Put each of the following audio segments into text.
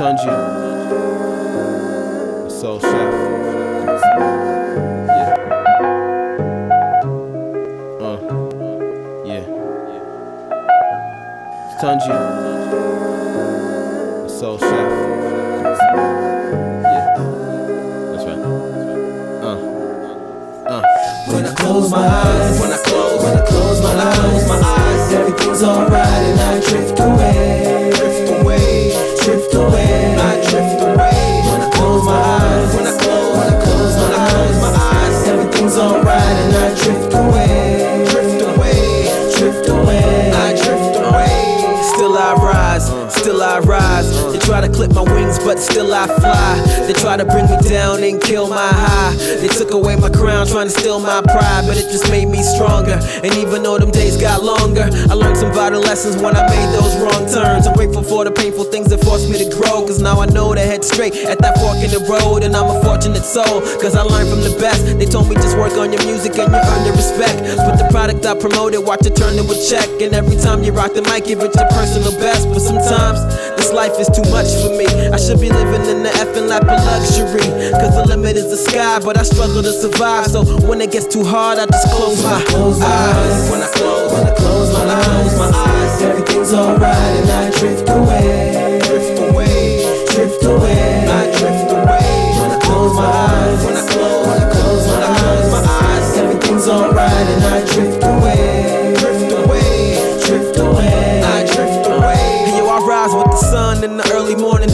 Tunji, the Soul Chef. Yeah. Uh, yeah. Tunji, the Soul Chef. Yeah, that's right. Uh, uh. When I close my eyes, When I close, when I close my eyes, my eyes, everything's alright and I drift away, drift away, clip my wings, but still I fly. They try to bring me down and kill my high. They took away my crown, trying to steal my pride, but it just made me stronger. And even though them days got longer, I learned some vital lessons when I made those wrong turns. I'm grateful for the painful things that forced me to grow, cause now I know to head straight at that fork in the road. And I'm a fortunate soul, cause I learned from the best. They told me just work on your music and you earn your respect. But the product I promoted, watch it turn to a check. And every time you rock the mic, give it your personal best. But sometimes this life is too much for me. I should be living in the effing lap of luxury. Cause the limit is the sky, but I struggle to survive. So when it gets too hard, I just close my close my eyes. When I close, When I close my eyes, my eyes, everything's alright and I drift away, drift away. drift away. I drift away. When I close my eyes, early morning,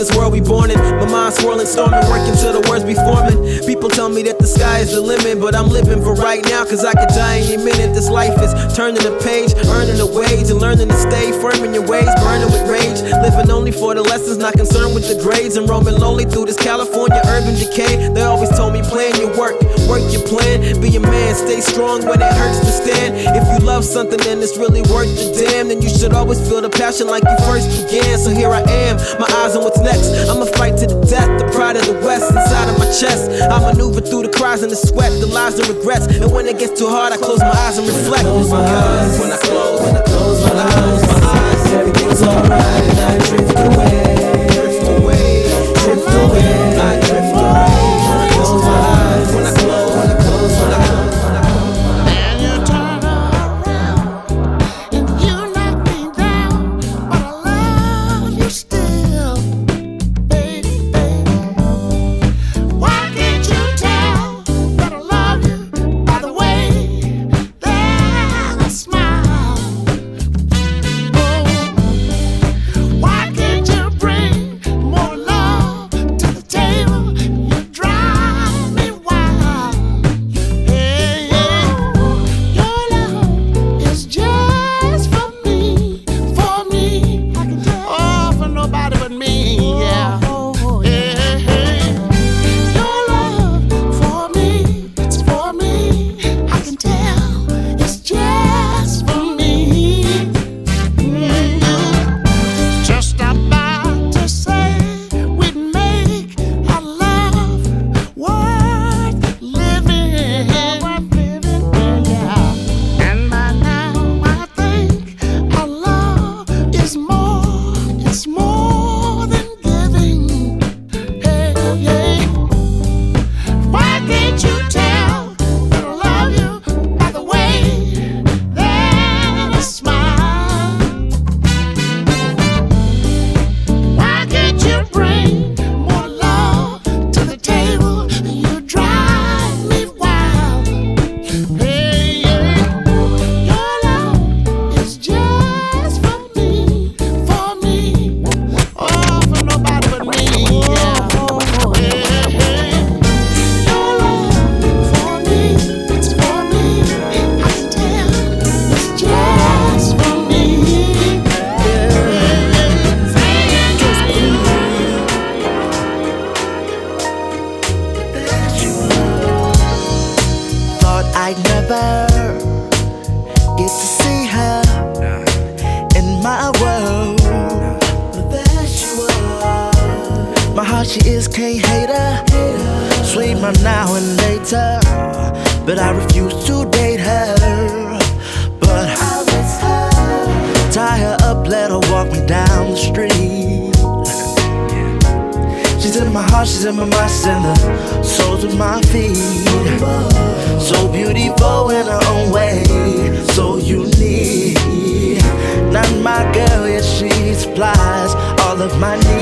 this world we born in. My mind swirling, storming, working till the words be forming. People tell me that the sky is the limit, but I'm living for right now, cause I could die any minute. This life is turning the page, earning the wage, and learning to stay firm in your ways, burning with rage. Living only for the lessons, not concerned with the grades, and roaming lonely through this California urban decay. They always told me, plan your work, work your plan, be a man, stay strong when it hurts to stand. If you love something, then it's really worth the damn. Then you should always feel the passion like you first began. So here I am, my eyes on what's next. I'ma fight to the death, the pride of the West inside of my chest. I maneuver through the cries and the sweat, the lies and regrets. And when it gets too hard, I close my eyes and reflect. Close my eyes, When I close, when I close my eyes, my eyes, everything's alright and I drift away, my feet. So beautiful in her own way, so unique. Not my girl, yet she supplies all of my needs.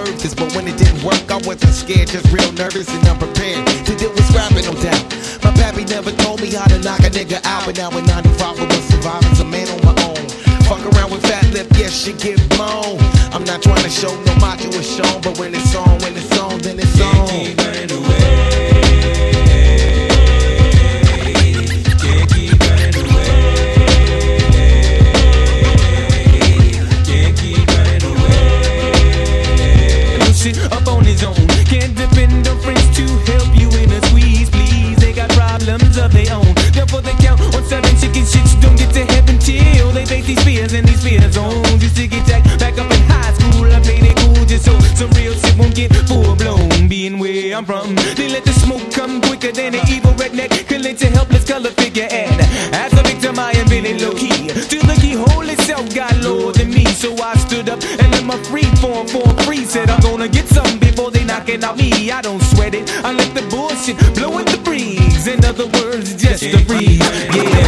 Deserved this, but when it didn't work, I wasn't scared, just real nervous and unprepared to deal with scrapping, no doubt. My pappy never told me how to knock a nigga out, but now in 95 I was surviving, a man on my own. Fuck around with fat lip, yes, she get blown. I'm not trying to show no macho is shown, but when it's on, when it's on, then it's on. so so real sick won't get full blown. Being where I'm from, they let the smoke come quicker than an evil redneck can lynch helpless color figure. And as a victim, I am really low key. Till the keyhole itself got lower than me, so I stood up and let my free form form free. Said I'm gonna get some before they knocking out me. I don't sweat it, I let the bullshit blow in the breeze. In other words, just a breeze. Yeah.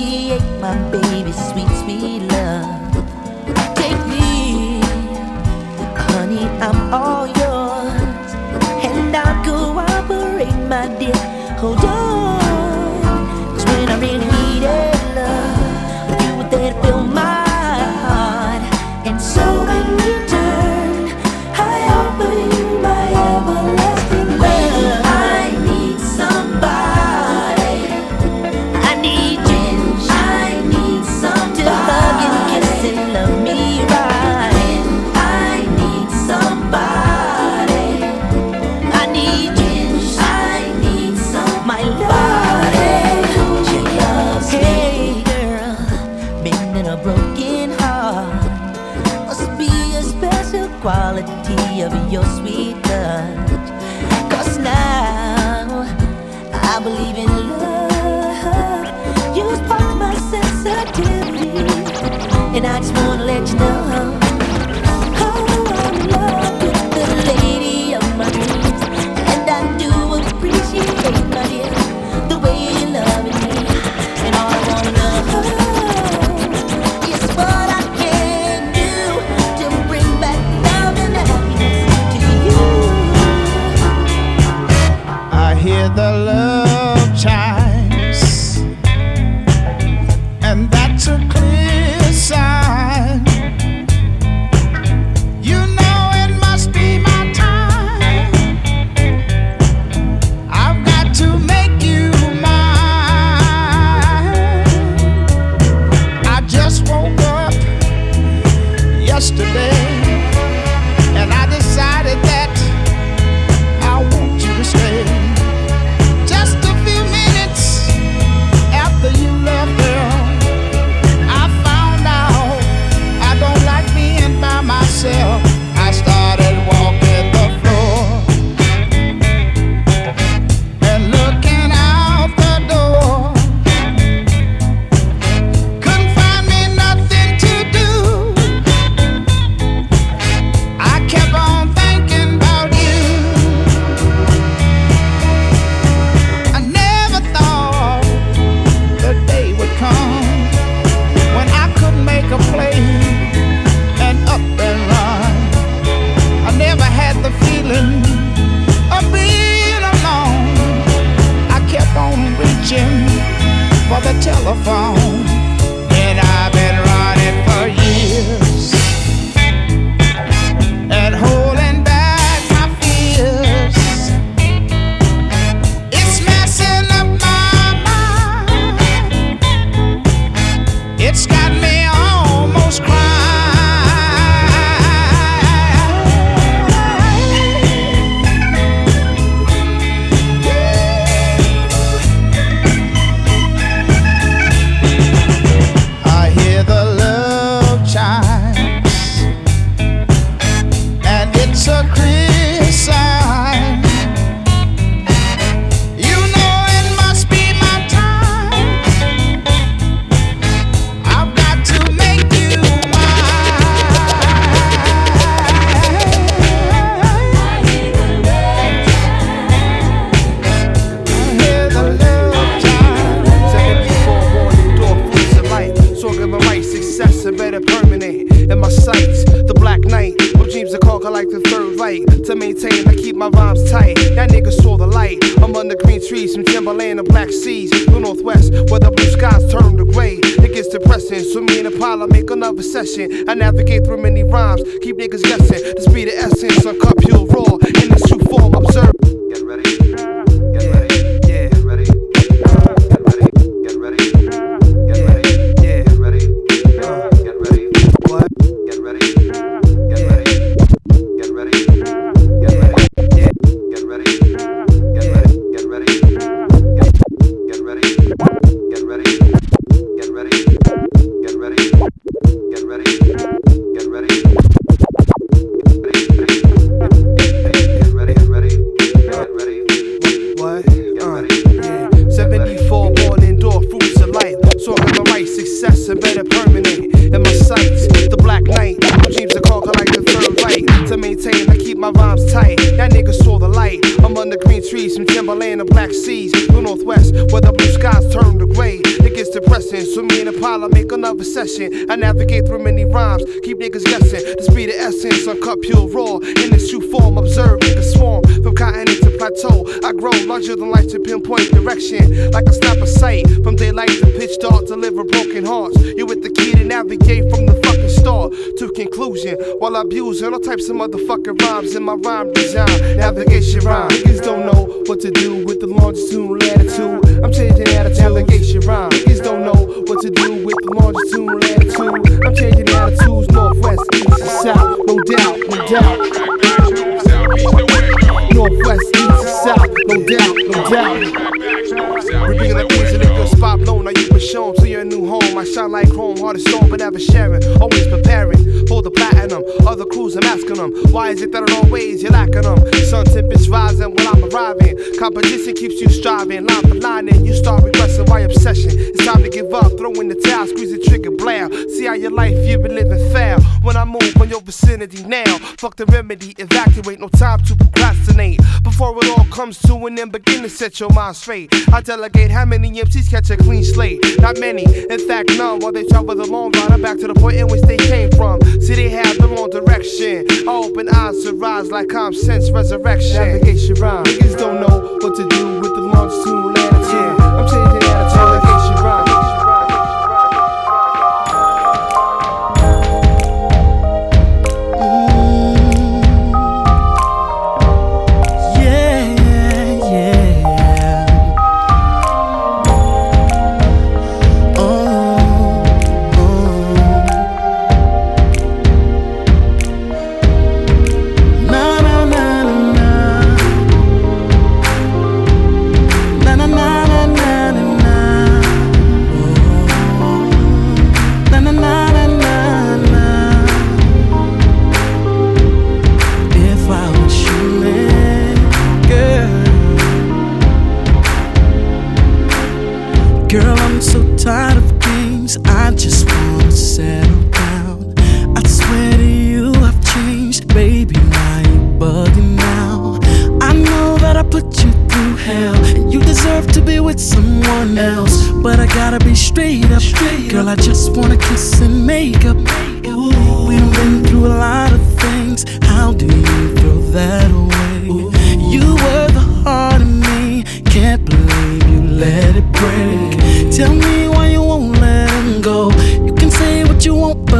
she ate my baby sweet. and know. Like a snap of sight, from daylight to pitch dark, deliver broken hearts. You with the key to navigate from the fucking start to conclusion. While abusing all types of motherfucking rhymes in my rhyme design. Navigation rhyme. Niggas don't know what to do with the longitude latitude. I'm changing attitude. Navigation rhyme. Niggas don't know what to do with the longitude latitude. I'm changing Competition keeps you striving, line for line, and you start regressing. Why obsession? It's time to give up, throw in the towel, squeeze the trigger, blare. See how your life you've been living fair. When I move on your vicinity now, fuck the remedy, evacuate, no time to procrastinate. Before it all comes to an end, begin to set your mind straight. I delegate how many MCs catch a clean slate. Not many, in fact, none. While they travel the long ride, I'm back to the point in which they came from. See, they have the wrong direction. I open eyes to rise like I'm sense resurrection. Navigation rhyme. Niggas don't know what to do with the longitude latitude.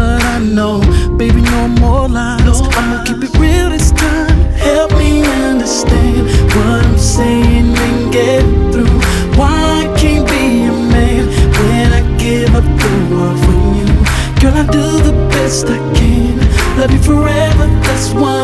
But I know, baby, no more lies. I'ma keep it real this time. Help me understand what I'm saying and get through. Why I can't be a man when I give up the world for you? Girl, I do the best I can. Love you forever, that's what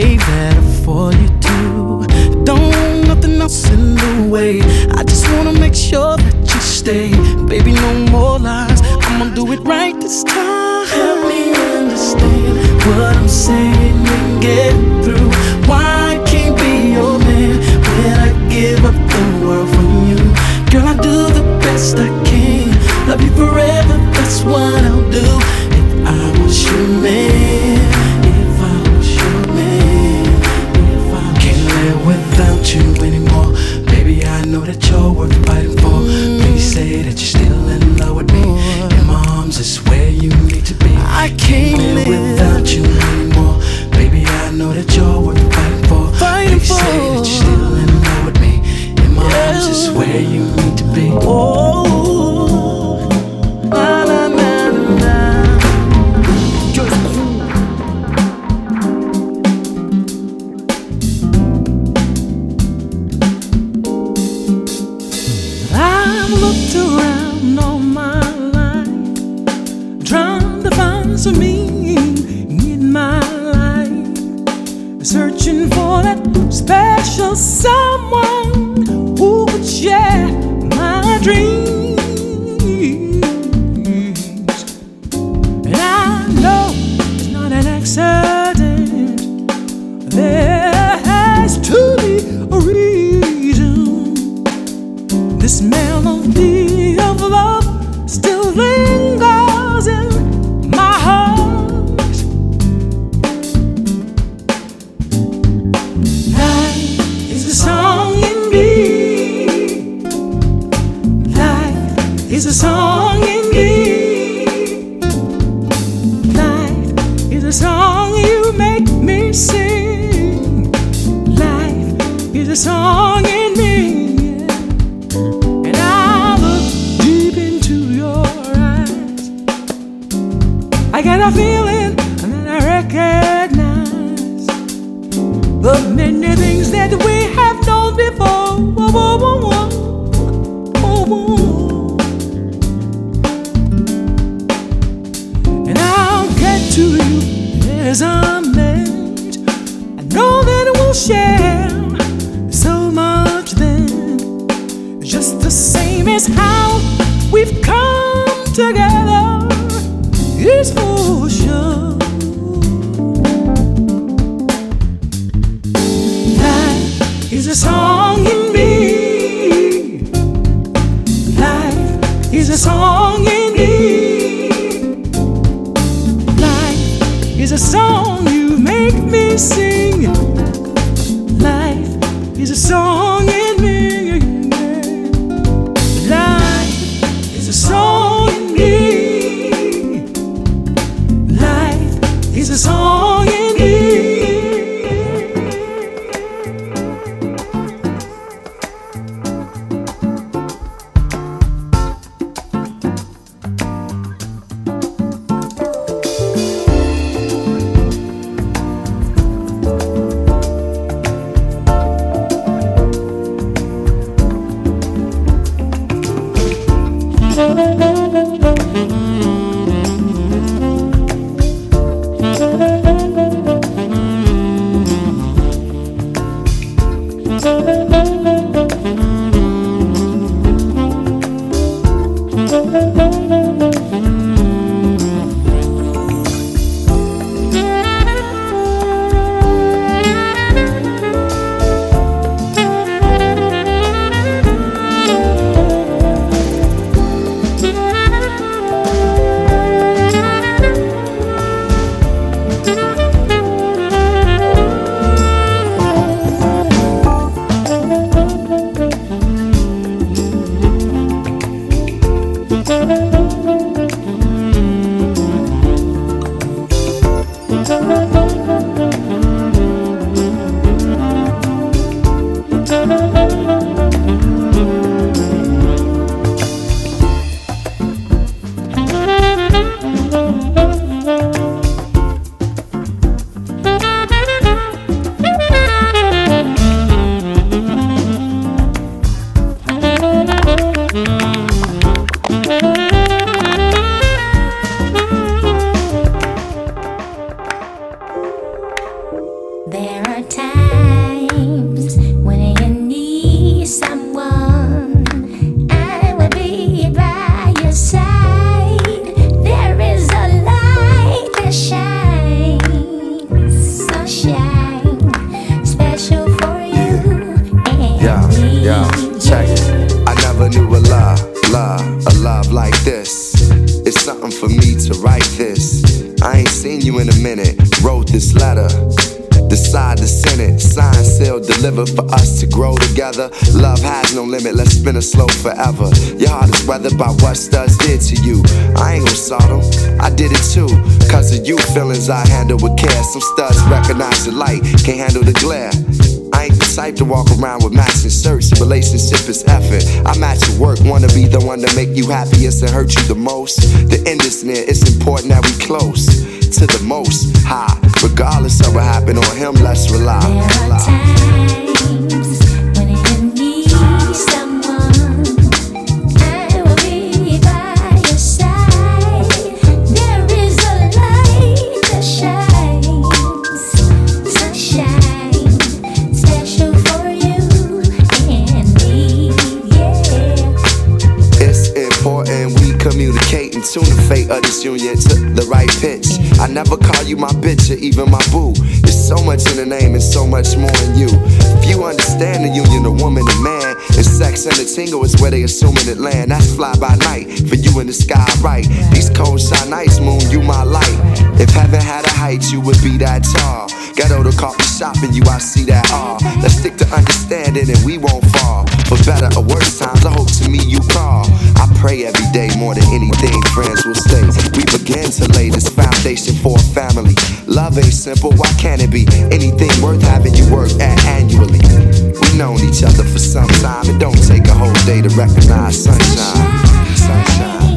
gave that up for you too. Don't nothing else in the way. I just wanna make sure that you stay. Baby, no more lies. I'ma do it right this time. Help me understand what I'm saying and get you anymore. Baby, I know that you're worth fighting. is a song in me. Life is a song in me. Life is a song you make me sing. Life is a song. time. Seal, deliver for us to grow together. Love has no limit, let's spin it slow forever. Your heart is weathered by what studs did to you. I ain't gon' saw them, I did it too. Cause of you, feelings I handle with care. Some studs recognize the light, can't handle the glare. I ain't the type to walk around with matching shirts. Relationship is effort. I match your work, wanna be the one to make you happiest and hurt you the most. The end is near, it's important that we close to the most high. Regardless of what happened on him, let's rely. There never call you my bitch or even my boo. There's so much in the name and so much more in you. If you understand the union of woman and man, and sex and the tingle is where they assuming it land. That's fly by night for you in the sky, right? These cold shine nights, moon, you my light. If heaven had a height, you would be that tall. Got Ghetto to coffee shop and you, I see that all. Let's stick to understanding and we won't fall. For better or worse times, I hope to me you call. I pray every day more than anything, friends will stay. Foundation for a family. Love ain't simple, why can't it be? Anything worth having you work at annually. We've known each other for some time, it don't take a whole day to recognize sunshine. Sunshine. sunshine.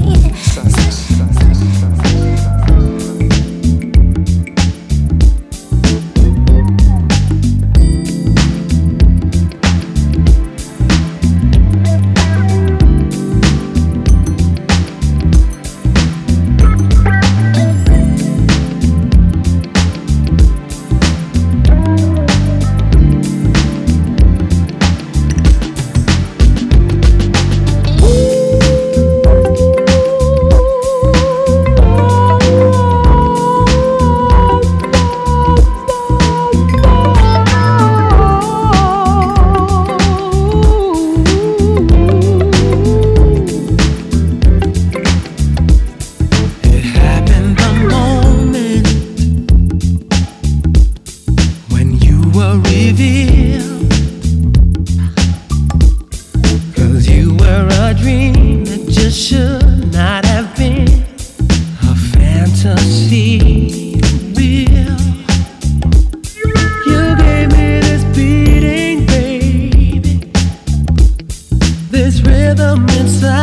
Inside.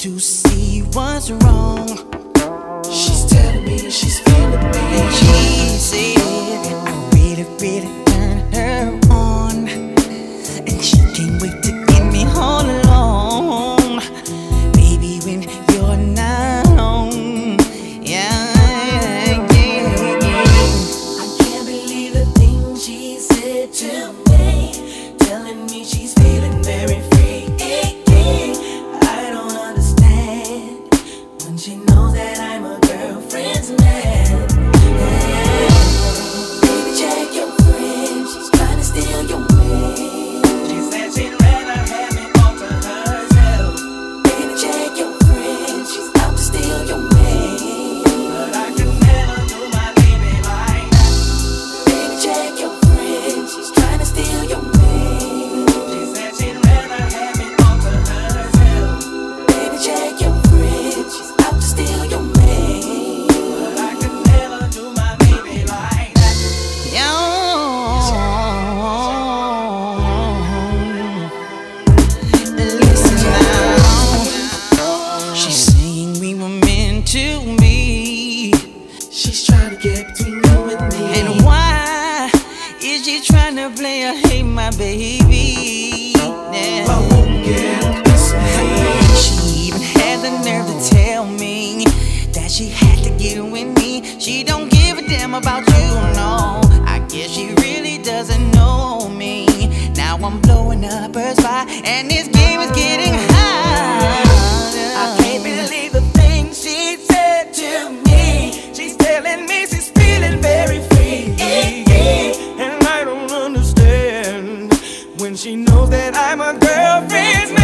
To see what's wrong. When she knows that I'm a girlfriend's